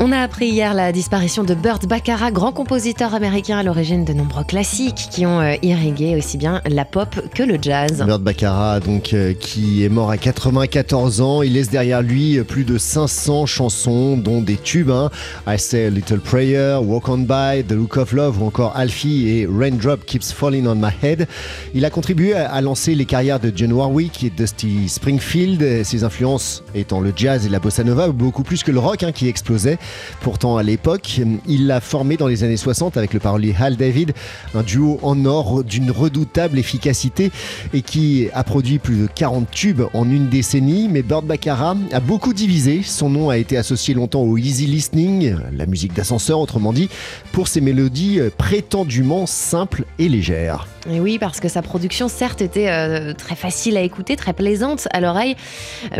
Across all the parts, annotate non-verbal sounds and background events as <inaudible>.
On a appris hier la disparition de Burt Baccarat, grand compositeur américain à l'origine de nombreux classiques qui ont euh, irrigué aussi bien la pop que le jazz. Burt Baccarat, donc, euh, qui est mort à 94 ans. Il laisse derrière lui plus de 500 chansons, dont des tubes. Hein. I Say a Little Prayer, Walk On By, The Look of Love ou encore Alfie et Raindrop Keeps Falling On My Head. Il a contribué à lancer les carrières de John Warwick et Dusty Springfield, ses influences étant le jazz et la bossa nova, beaucoup plus que le rock hein, qui explosait. Pourtant, à l'époque, il l'a formé dans les années 60 avec le parolier Hal David, un duo en or d'une redoutable efficacité et qui a produit plus de 40 tubes en une décennie. Mais Bird Baccarat a beaucoup divisé. Son nom a été associé longtemps au easy listening, la musique d'ascenseur autrement dit, pour ses mélodies prétendument simples et légères. Et oui, parce que sa production, certes, était euh, très facile à écouter, très plaisante à l'oreille,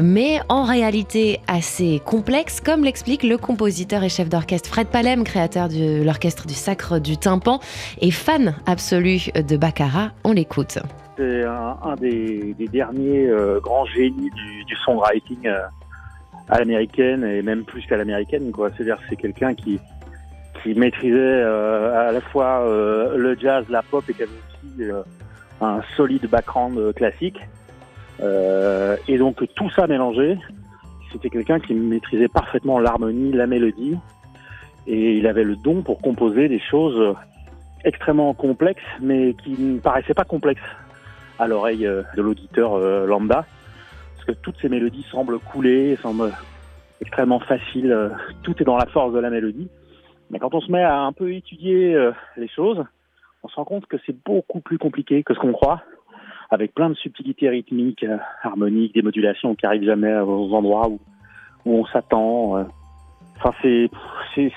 mais en réalité assez complexe, comme l'explique le compositeur et chef d'orchestre Fred Palem, créateur de l'orchestre du Sacre du Tympan et fan absolu de Baccarat. On l'écoute. C'est un, des, derniers euh, grands génies du, songwriting euh, à l'américaine et même plus qu'à l'américaine. C'est-à-dire c'est quelqu'un qui, maîtrisait à la fois le jazz, la pop et qui avait euh, un solide background euh, classique. Euh, et donc tout ça mélangé, c'était quelqu'un qui maîtrisait parfaitement l'harmonie, la mélodie, et il avait le don pour composer des choses extrêmement complexes, mais qui ne paraissaient pas complexes à l'oreille de l'auditeur lambda, parce que toutes ces mélodies semblent couler, semblent extrêmement faciles, tout est dans la force de la mélodie. Mais quand on se met à un peu étudier les choses, on se rend compte que c'est beaucoup plus compliqué que ce qu'on croit, avec plein de subtilités rythmiques, euh, harmoniques, des modulations qui arrivent jamais aux endroits où, on s'attend. Euh. Enfin, c'est,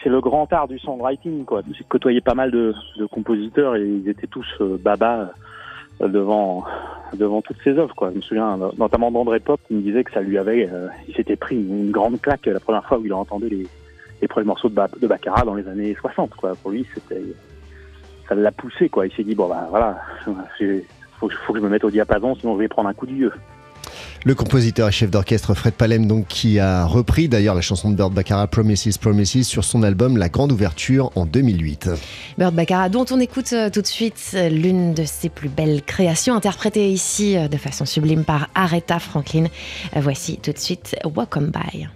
le grand art du songwriting, quoi. J'ai côtoyé pas mal de, compositeurs et ils étaient tous euh, baba devant devant toutes ces œuvres, quoi. Je me souviens notamment d'André Pop qui me disait que ça lui avait, il s'était pris une grande claque la première fois où il a entendu les, premiers morceaux de, Baccarat dans les années 60, quoi. Pour lui, c'était ça l'a poussé, quoi. Il s'est dit, bon, ben voilà, <laughs> il faut, que je me mette au diapason, sinon je vais prendre un coup d'yeux. Le compositeur et chef d'orchestre Fred Palem, donc, qui a repris d'ailleurs la chanson de Bird Baccarat Promises Promises sur son album La Grande Ouverture en 2008. Bird Baccarat, dont on écoute euh, tout de suite euh, l'une de ses plus belles créations, interprétée ici euh, de façon sublime par Aretha Franklin. Voici tout de suite Walk On By.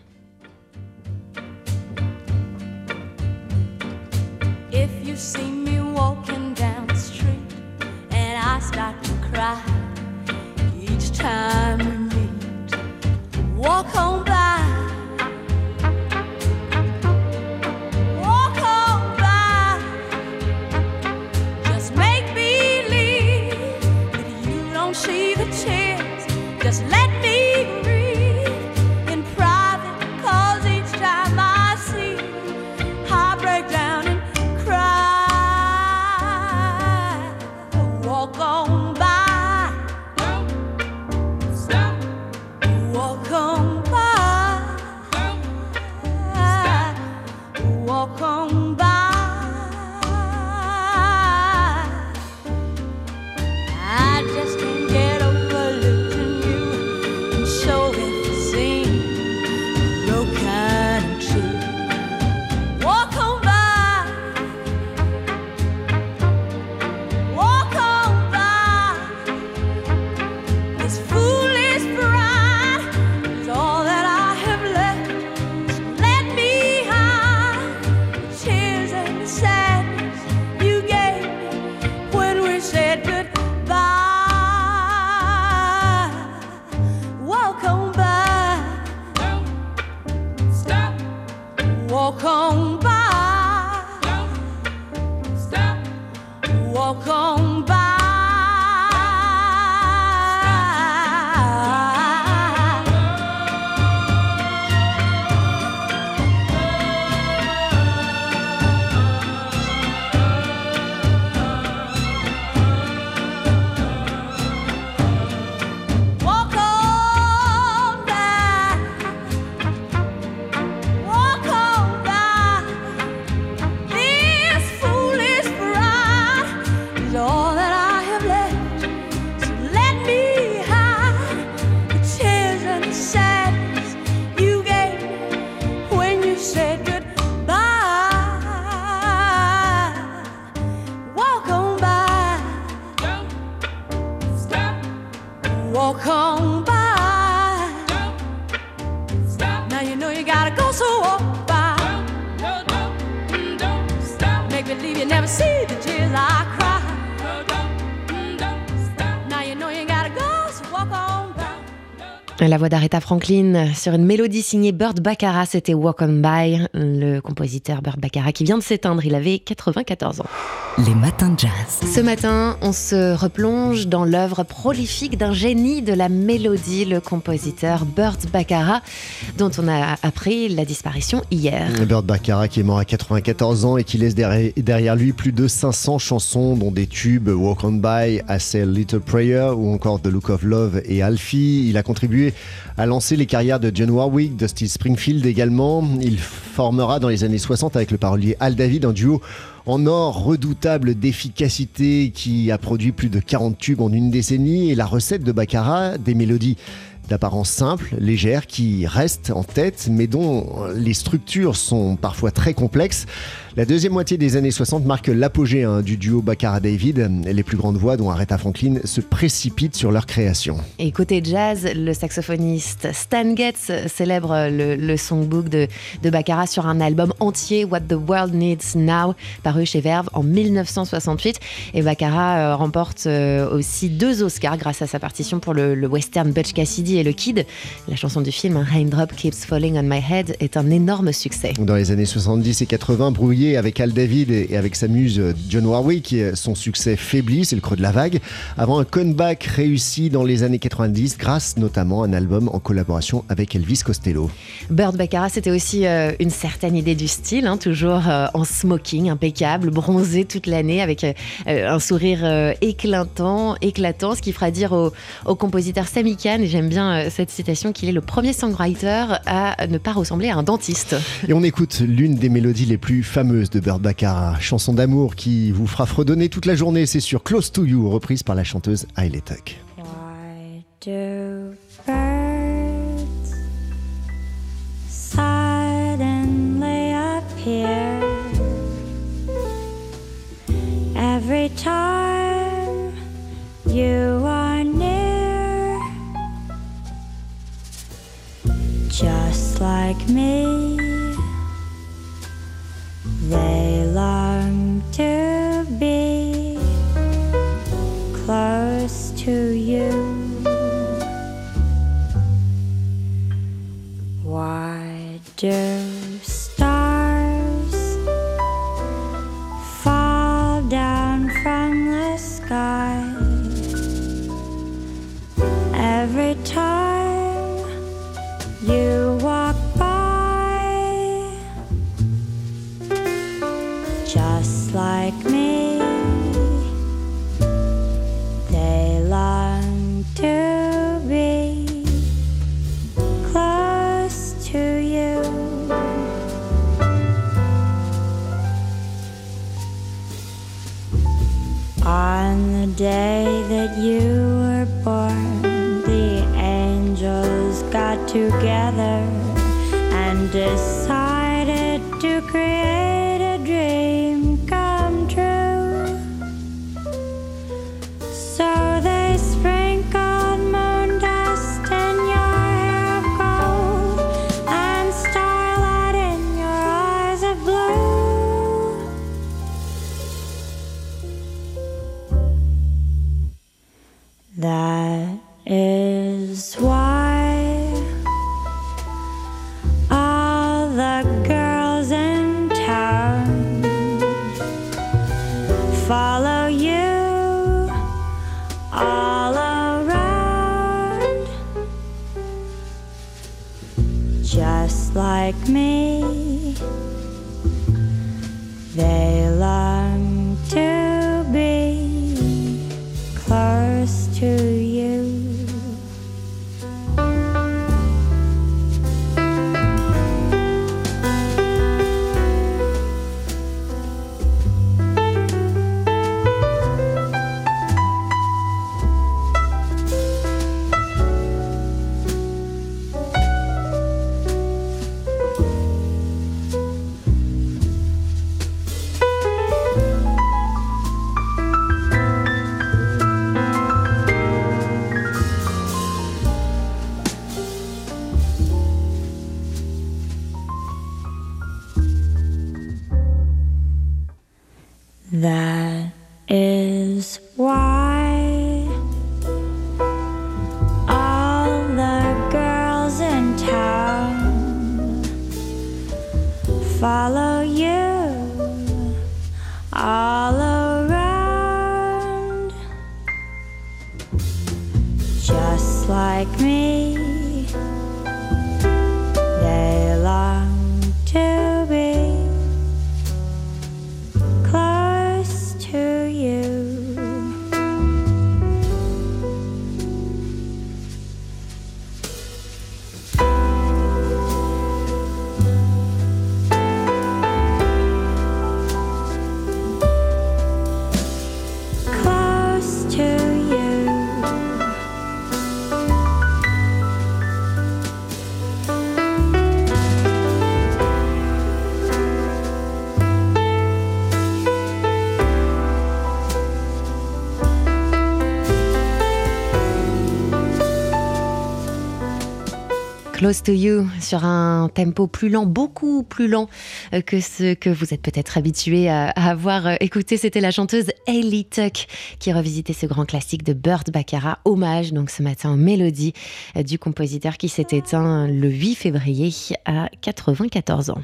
La voix d'Aretha Franklin sur une mélodie signée Burt Baccarat, c'était Walk on By, le compositeur Burt Baccarat qui vient de s'éteindre, il avait 94 ans. Les matins de jazz. Ce matin, on se replonge dans l'œuvre prolifique d'un génie de la mélodie, le compositeur Burt Baccarat, dont on a appris la disparition hier. Burt Baccarat qui est mort à 94 ans et qui laisse derrière, lui plus de 500 chansons, dont des tubes Walk On By, I Say Little Prayer ou encore The Look of Love et Alfie. Il a contribué à lancer les carrières de John Warwick, de Steve Springfield également. Il formera dans les années 60 avec le parolier Al David un duo en or redoutable d'efficacité qui a produit plus de 40 tubes en une décennie et la recette de Baccarat, des mélodies d'apparence simple, légère, qui restent en tête, mais dont les structures sont parfois très complexes. La deuxième moitié des années 60 marque l'apogée hein, du duo Baccarat-David. Les plus grandes voix, dont Aretha Franklin, se précipitent sur leur création. Et côté jazz, le saxophoniste Stan Getz célèbre le, le songbook de, de Baccarat sur un album entier, What the World Needs Now, paru chez Verve en 1968. Et Baccarat euh, remporte euh, aussi deux Oscars grâce à sa partition pour le, le western Butch Cassidy et le Kid. La chanson du film Raindrop Keeps Falling on My Head est un énorme succès. Dans les années 70 et 80, brouillé avec Al David et avec sa muse John Warwick, son succès faiblit, c'est le creux de la vague, avant un comeback réussi dans les années 90 grâce notamment à un album en collaboration avec Elvis Costello. Burt Baccarat, c'était aussi euh, une certaine idée du style, hein, toujours euh, en smoking, impeccable, bronzé toute l'année, avec euh, un sourire euh, éclatant, éclatant, ce qui fera dire au, au compositeur Sammy Kahn, et j'aime bien euh, cette citation, qu'il est le premier songwriter à ne pas ressembler à un dentiste. Et on écoute l'une des mélodies les plus fameuses de Burt Baccarat, chanson d'amour qui vous fera fredonner toute la journée, c'est sur Close to You, reprise par la chanteuse Hailey Tuck. Every time you are near? Just like me, they Just like me, they long to be close to you. On the day that you were born, the angels got together follow Close to You sur un tempo plus lent, beaucoup plus lent euh, que ce que vous êtes peut-être habitué à, avoir euh, écouté. C'était la chanteuse Hayley Tuck qui revisitait ce grand classique de Burt Baccarat. Hommage donc ce matin aux mélodies euh, du compositeur qui s'est éteint le 8 février à 94 ans.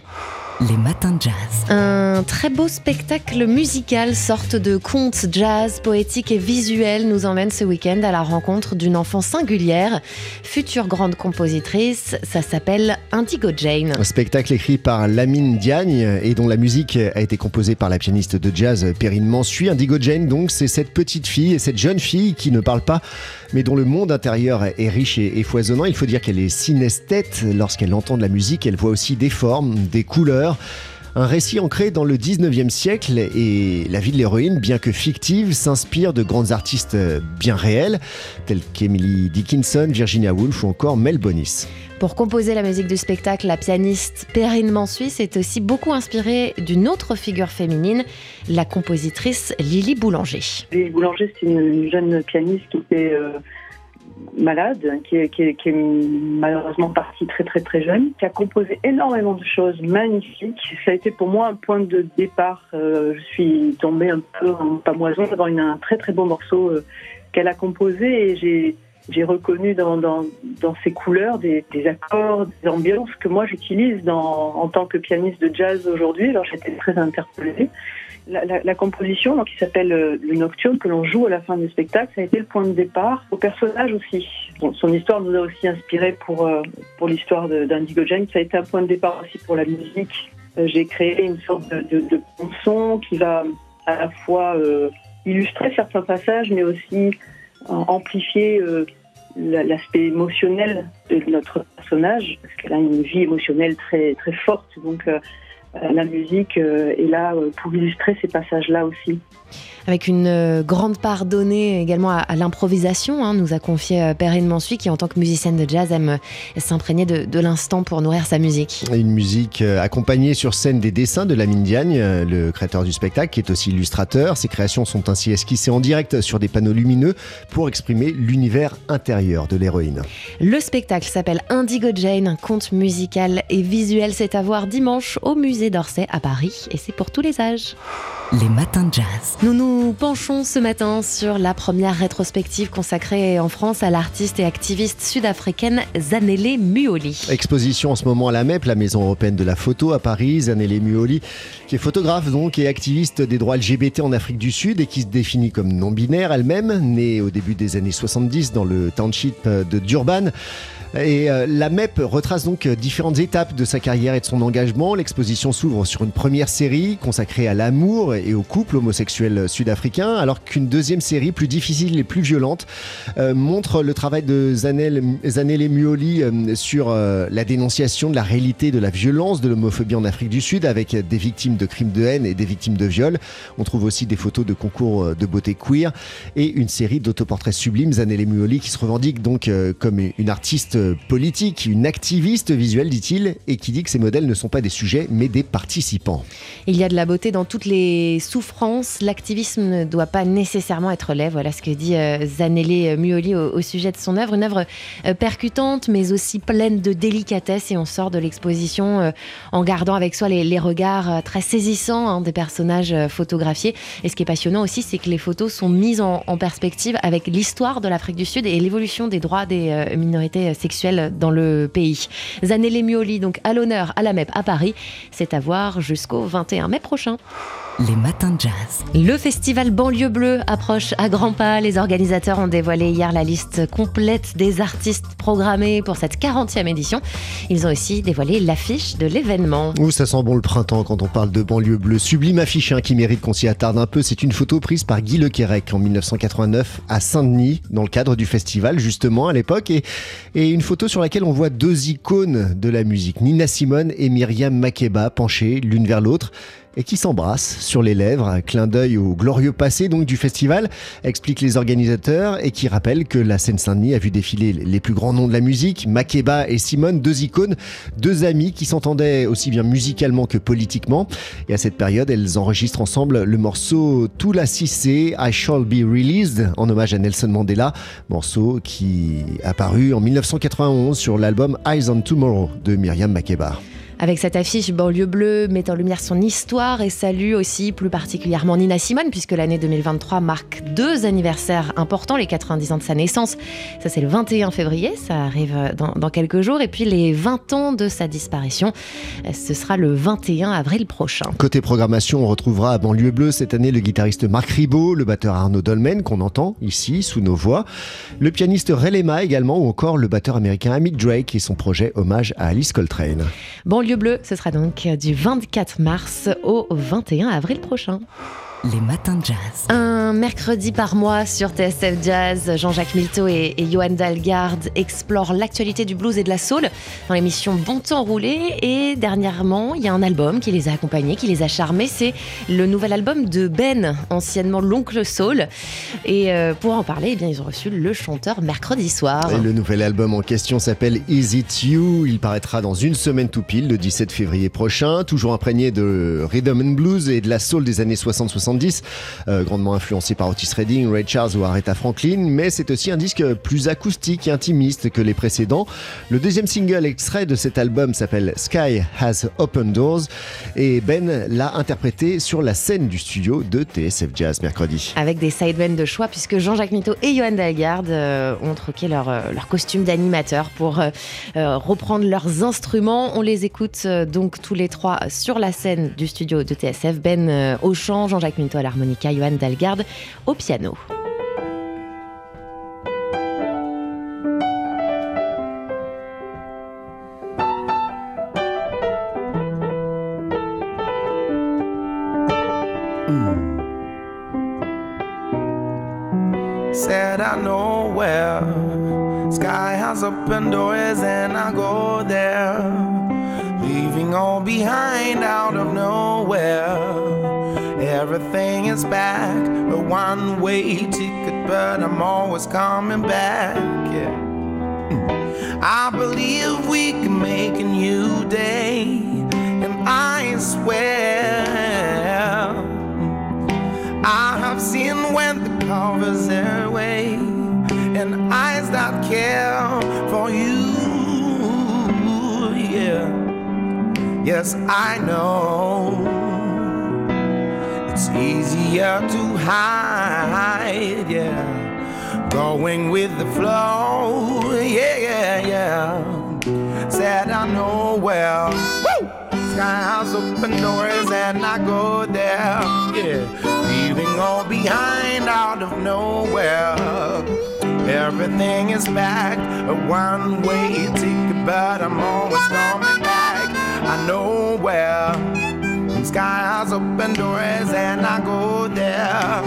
Les matins de jazz. Un très beau spectacle musical, sorte de conte jazz, poétique et visuel, nous emmène ce week-end à la rencontre d'une enfant singulière, future grande compositrice. Ça s'appelle Indigo Jane. Un spectacle écrit par Lamine Diagne et dont la musique a été composée par la pianiste de jazz Perrine Mansuy. Indigo Jane, donc, c'est cette petite fille et cette jeune fille qui ne parle pas, mais dont le monde intérieur est riche et, et foisonnant. Il faut dire qu'elle est synesthète. Lorsqu'elle entend de la musique, elle voit aussi des formes, des couleurs. Un récit ancré dans le 19e siècle et la vie de l'héroïne, bien que fictive, s'inspire de grandes artistes bien réelles, telles qu'Emily Dickinson, Virginia Woolf ou encore Mel Bonis. Pour composer la musique du spectacle, la pianiste Perrine Mansuy s'est aussi beaucoup inspirée d'une autre figure féminine, la compositrice Lily Boulanger. Lily Boulanger, c'est une jeune pianiste qui était euh, malade, qui est, qui est- malheureusement partie très très très jeune, qui a composé énormément de choses magnifiques. Ça a été pour moi un point de départ. Euh, je suis tombée un peu en pamoison devant une- un très très beau morceau euh, qu'elle a composé et j'ai j'ai reconnu dans, dans, dans ses couleurs des, des accords, des ambiances que moi j'utilise en tant que pianiste de jazz aujourd'hui. Alors j'étais très interpellée. La, composition, qui s'appelle euh, le Nocturne, que l'on joue à la fin du spectacle, ça a été le point de départ au personnage aussi. Son histoire nous a aussi inspiré pour, euh, pour l'histoire d'Indigo Jane. Ça a été un point de départ aussi pour la musique. Euh, J'ai créé une sorte de, de, qui va à la fois illustrer certains passages, mais aussi amplifier la- l'aspect émotionnel de notre personnage, parce qu'elle a une vie émotionnelle très, très forte. Donc, la musique euh, est là euh, pour illustrer ces passages-là aussi. Avec une euh, grande part donnée également à, à l'improvisation, hein, nous a confié euh, Perrine Mansuy, qui en tant que musicienne de jazz aime euh, s'imprégner de, de l'instant pour nourrir sa musique. Une musique euh, accompagnée sur scène des dessins de Lamine Diagne, euh, le créateur du spectacle, qui est aussi illustrateur. Ses créations sont ainsi esquissées en direct sur des panneaux lumineux pour exprimer l'univers intérieur de l'héroïne. Le spectacle s'appelle Indigo Jane, un conte musical et visuel. C'est à voir dimanche au musée d'Orsay à Paris et c'est pour tous les âges. Les matins de jazz. Nous nous penchons ce matin sur la première rétrospective consacrée en France à l'artiste et activiste sud-africaine Zanele Muoli. Exposition en ce moment à la MEP, la Maison européenne de la photo à Paris. Zanele Muoli, qui est photographe donc et activiste des droits LGBT en Afrique du Sud et qui se définit comme non-binaire elle-même, née au début des années 70 dans le township de Durban. Et euh, la MEP retrace donc euh, différentes étapes de sa carrière et de son engagement. L'exposition s'ouvre sur une première série consacrée à l'amour et au couple homosexuel sud-africain, alors qu'une deuxième série plus difficile et plus violente euh, montre le travail de Zanel, Zanele Muoli euh, sur euh, la dénonciation de la réalité de la violence, de l'homophobie en Afrique du Sud, avec des victimes de crimes de haine et des victimes de viol. On trouve aussi des photos de concours euh, de beauté queer et une série d'autoportraits sublimes. Zanele Muoli qui se revendique donc comme une artiste politique, une activiste visuelle, dit-il, et qui dit que ces modèles ne sont pas des sujets mais des participants. Il y a de la beauté dans toutes les souffrances. L'activisme ne doit pas nécessairement être laid. Voilà ce que dit euh, Zanele Muoli au, sujet de son œuvre. Une œuvre euh, percutante, mais aussi pleine de délicatesse. Et on sort de l'exposition euh, en gardant avec soi les, regards euh, très saisissants hein, des personnages euh, photographiés. Et ce qui est passionnant aussi, c'est que les photos sont mises en, en perspective avec l'histoire de l'Afrique du Sud et l'évolution des droits des euh, minorités euh, sexuelles dans le pays. Zanelle Mioli, donc à l'honneur à la MEP à Paris, c'est à voir jusqu'au 21 mai prochain. Les matins de jazz. Le festival Banlieue Bleue approche à grands pas. Les organisateurs ont dévoilé hier la liste complète des artistes programmés pour cette 40e édition. Ils ont aussi dévoilé l'affiche de l'événement. Ouh, ça sent bon le printemps quand on parle de banlieue bleue. Sublime affiche hein, qui mérite qu'on s'y attarde un peu. C'est une photo prise par Guy Lequerec en 1989 à Saint-Denis, dans le cadre du festival, justement, à l'époque. Et, et une photo sur laquelle on voit deux icônes de la musique, Nina Simone et Myriam Makeba, penchées l'une vers l'autre et qui s'embrassent sur les lèvres, un clin d'œil au glorieux passé du festival, expliquent les organisateurs et qui rappellent que la Seine-Saint-Denis a vu défiler les plus grands noms de la musique, Makeba et Simone, deux icônes, deux amis qui s'entendaient aussi bien musicalement que politiquement. Et à cette période, elles enregistrent ensemble le morceau Tula Cissé, I Shall Be Released, en hommage à Nelson Mandela, morceau qui a paru en 1991 sur l'album Eyes on Tomorrow de Myriam Makeba. Avec cette affiche Banlieue Bleue met en lumière son histoire et salue aussi plus particulièrement Nina Simone puisque l'année 2023 marque deux anniversaires importants, les 90 ans de sa naissance. Ça c'est le 21 février, ça arrive dans, dans quelques jours. Et puis les 20 ans de sa disparition, ce sera le 21 avril prochain. Côté programmation, on retrouvera à Banlieue Bleue cette année le guitariste Marc Ribot, le batteur Arnaud Dolmen qu'on entend ici sous nos voix, le pianiste Ray Lema également ou encore le batteur américain Amit Drake et son projet hommage à Alice Coltrane. Banlieue Bleue, ce sera donc du 24 mars au 21 avril prochain. Les matins de jazz. Un mercredi par mois sur TSF Jazz, Jean-Jacques Milteau et, et Johan Dalgarde explorent l'actualité du blues et de la soul dans l'émission Bon Temps Roulé. Et dernièrement, il y a un album qui les a accompagnés, qui les a charmés. C'est le nouvel album de Ben, anciennement l'oncle Soul. Et euh, pour en parler, eh bien, ils ont reçu le chanteur mercredi soir. Et le nouvel album en question s'appelle Is It You? Il paraîtra dans une semaine tout pile, le 17 février prochain, toujours imprégné de rhythm and blues et de la soul des années 60-70, euh, grandement influencé par Otis Redding, Ray Charles ou Aretha Franklin, mais c'est aussi un disque plus acoustique et intimiste que les précédents. Le deuxième single extrait de cet album s'appelle Sky Has Open Doors et Ben l'a interprété sur la scène du studio de TSF Jazz mercredi. Avec des sidemen de choix, puisque Jean-Jacques Mito et Johan Dalgarde euh, ont troqué leur, euh, leur costume d'animateur pour reprendre leurs instruments. On les écoute donc tous les trois sur la scène du studio de TSF. Ben au chant, Jean-Jacques Mito à l'harmonica, Johan Dalgarde au piano. Said I know where sky has open doors and I go there, leaving all behind out of nowhere. Back, a one-way ticket, but I'm always coming back. Yeah. Hmm. I believe we can make a new day, and I swear. Hmm, I have seen when the covers are away and eyes that care for you. Yeah, yes, I know it's easier to hide. Yeah, going with the flow. Yeah, yeah, yeah. Said I know well. Woo! Sky has open doors and I go there. Yeah, leaving all behind out of nowhere. Everything is back, a one way ticket, but I'm always coming back. I know where. Sky has open doors and I go there.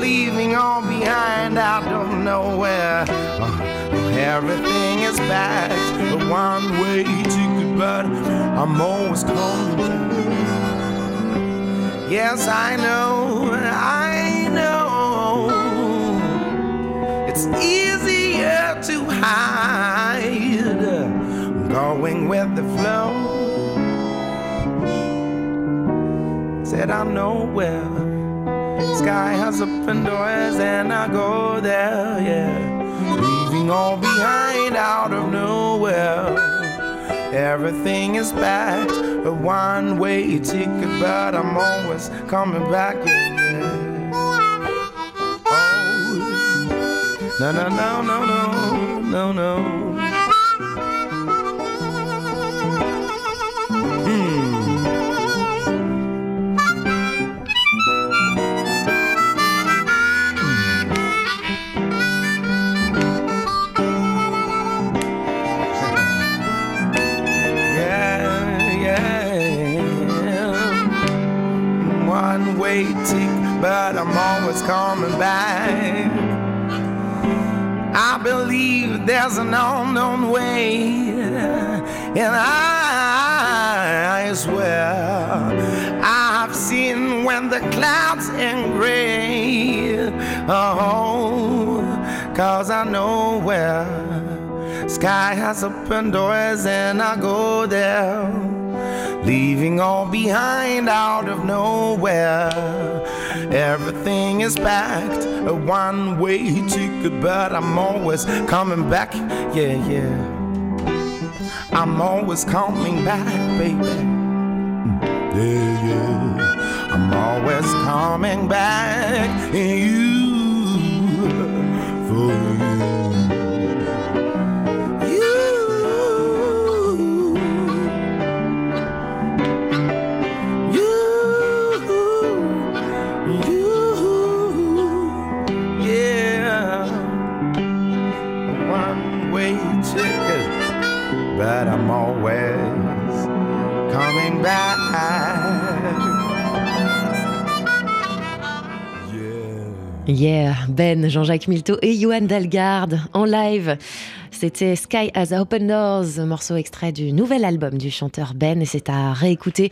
Leaving all behind out of nowhere. Uh, everything is back, a one way ticket, but I'm always coming back. Yes, I know, I know. It's easier to hide going with the flow. Said I know where sky has open doors and I go there, yeah. Leaving all behind out of nowhere. Everything is back, a one way ticket, but I'm always coming back. Yeah. Oh, no, no, no, no, no, no, no. coming back. I believe there's an unknown way, and I, I swear I've seen when the clouds engrave. Oh, cause I know where sky has opened doors, and I go there leaving all behind out of nowhere. Everything is packed, a one way ticket, but I'm always coming back. Yeah, yeah. I'm always coming back, baby. Mm, yeah, yeah. I'm always coming back. You, for you. Yeah. Ben, Jean-Jacques Milteau et Johan Dalgarde en live. C'était Sky as Open Doors, morceau extrait du nouvel album du chanteur Ben et c'est à réécouter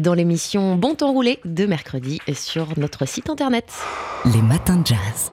dans l'émission Bon temps roulé de mercredi sur notre site internet. Les matins de jazz.